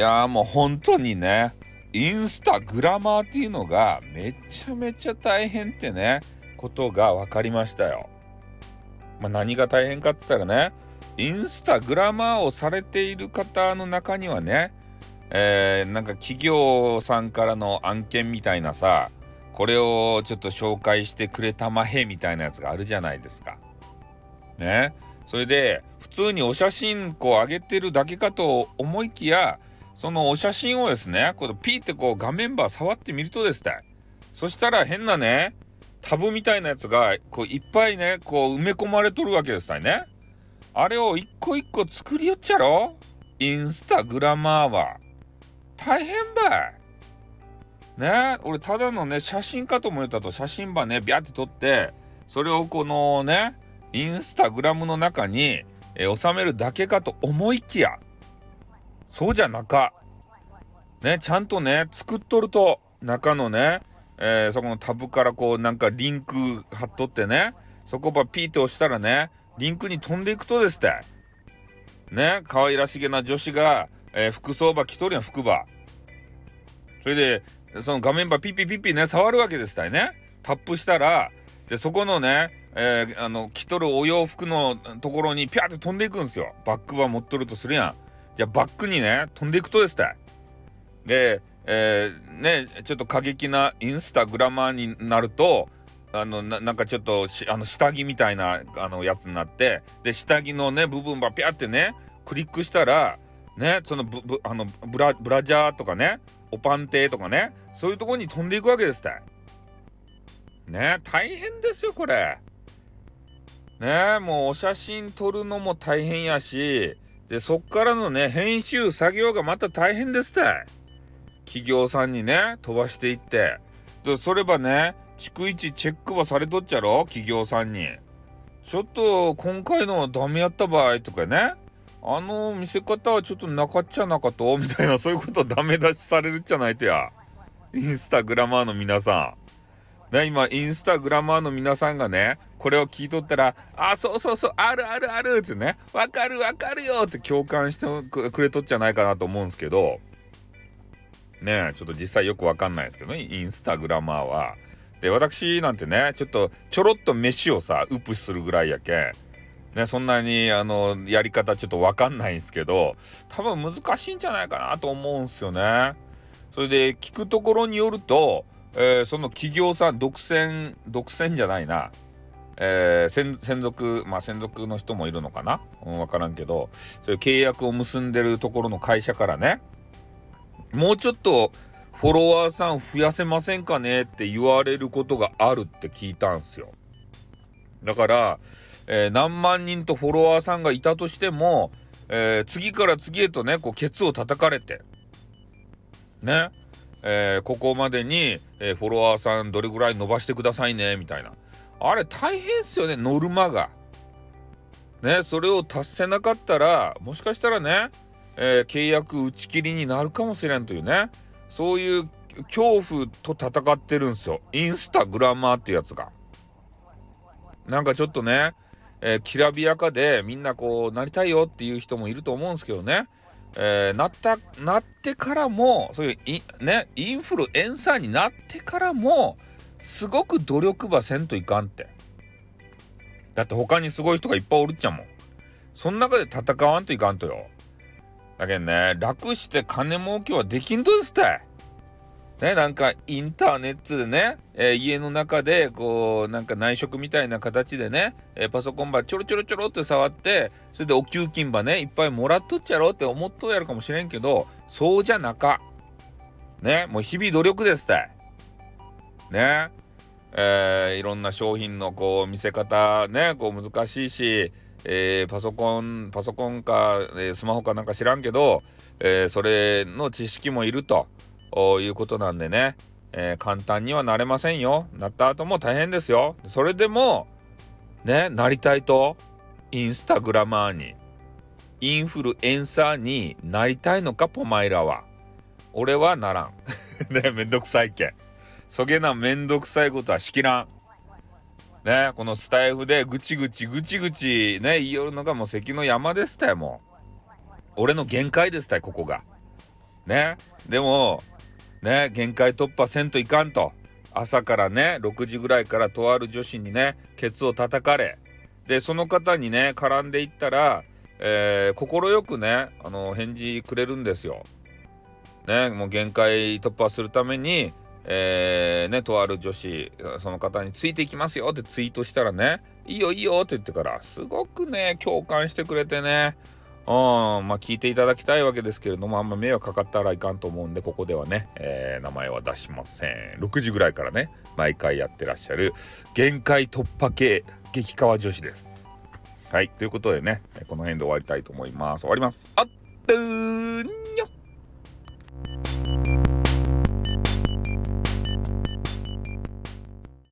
やもう本当にねインスタグラマーっていうのがめちゃめちゃ大変ってねことが分かりましたよ。まあ、何が大変かって言ったらねインスタグラマーをされている方の中にはね、えー、なんか企業さんからの案件みたいなさこれをちょっと紹介してくれたまへみたいなやつがあるじゃないですか。ね。それで普通にお写真こう上げてるだけかと思いきやそのお写真をですねこのピーってこう画面バー触ってみるとですねそしたら変なねタブみたいなやつがこういっぱいねこう埋め込まれとるわけですね。あれを一個一個作りよっちゃろ？インスタグラマーは。大変ばい。ね俺ただのね写真かと思ったと写真ばねビャって撮ってそれをこのねインスタグラムの中に、え収めるだけかと思いきやそうじゃなかねちゃんとね作っとると中のね、えー、そこのタブからこうなんかリンク貼っとってねそこばピーって押したらねリンクに飛んでいくとですって。ね可愛らしげな女子が、えー、服装ば着とるやん服ばそれでその画面ばピッピピッピね触るわけですたいね。タップしたらでそこのねえー、あの着とるお洋服のところにピャーって飛んでいくんですよ。バックば持っとるとするやん。じゃあバックにね飛んでいくとですたで、えー、ねちょっと過激なインスタグラマーになるとあのなんかちょっとあの下着みたいなあのやつになってで下着のね部分ばピャってねクリックしたらねそのブブあのブラブラジャーとかねおパンテとかねそういうとこに飛んでいくわけですたね大変ですよこれ。ねもうお写真撮るのも大変やしで、そっからのね、編集作業がまた大変ですって。企業さんにね、飛ばしていって。で、そればね、逐一チェックはされとっちゃろ？企業さんに。ちょっと、今回のダメやった場合とかね、あの見せ方はちょっとなかっちゃなかと、みたいな、そういうことダメ出しされるっちゃないとや。インスタグラマーの皆さん。ね、今、インスタグラマーの皆さんがね、これを聞いとったら、あ、そうそうそう、あるあるあるってね、わかるわかるよって共感してくれとっちゃないかなと思うんですけど、ねえちょっと実際よくわかんないですけどね、インスタグラマーは。で、私なんてね、ちょっとちょろっと飯をさ、ウプするぐらいやけんね、そんなに、あの、やり方ちょっとわかんないんですけど、多分難しいんじゃないかなと思うんすよね。それで、聞くところによると、えー、その企業さん独占独占じゃないな、えー、専属まあ専属の人もいるのかな、うん、分からんけどそういう契約を結んでるところの会社からね。もうちょっとフォロワーさん増やせませんかねって言われることがあるって聞いたんすよ。だから、えー、何万人とフォロワーさんがいたとしても、えー、次から次へとねこうケツを叩かれて。ね。えー、ここまでに、え、フォロワーさんどれぐらい伸ばしてくださいねみたいな。あれ大変っすよねノルマが。ねそれを達せなかったらもしかしたらね、えー、契約打ち切りになるかもしれんというねそういう恐怖と戦ってるんですよ。インスタグラマーってやつが。なんかちょっとね、えー、きらびやかでみんなこうなりたいよっていう人もいると思うんですけどね。えー、なったなってからもそういうねインフルエンサーになってからもすごく努力ばせんといかんって。だって他にすごい人がいっぱいおるっちゃもん。その中で戦わんといかんとよ。だけどね楽して金儲けはできんとですって。ね、なんかインターネットでね、えー、家の中でこうなんか内職みたいな形でね、えー、パソコンばちょろちょろちょろって触ってそれでお給金ばねいっぱいもらっとっちゃろうって思っとやるかもしれんけどそうじゃなか。ねもう日々努力ですって。ねえー、いろんな商品のこう見せ方ねこう難しいし、えー、パソコンパソコンか、えー、スマホかなんか知らんけど、えそれの知識もいると。いうことなんでね、え、簡単にはなれませんよ。なった後も大変ですよ。それでも、ね、なりたいと、インスタグラマーに、インフルエンサーになりたいのか、ポマイラは。俺はならん。ね、めんどくさいけん。そげなめんどくさいことはしきらん。ね、このスタイフでぐちぐちぐちぐちね、言いよるのがもう関の山ですたよ、もう。俺の限界ですたよ、ここが。ねでもね限界突破せんといかんと朝からね6時ぐらいからとある女子にねケツを叩かれでその方にね絡んでいったらえー、快くねあの返事くれるんですよ。ねもう限界突破するためにえー、ねとある女子その方についていきますよってツイートしたらねいいよいいよって言ってからすごくね共感してくれてね。うんまあ聞いていただきたいわけですけれどもあんま迷惑かかったらいかんと思うんでここではね、えー、名前は出しません。6時ぐらいからね毎回やってらっしゃる限界突破系激川女子です。はいということでねこの辺で終わりたいと思います。終わります。あっとー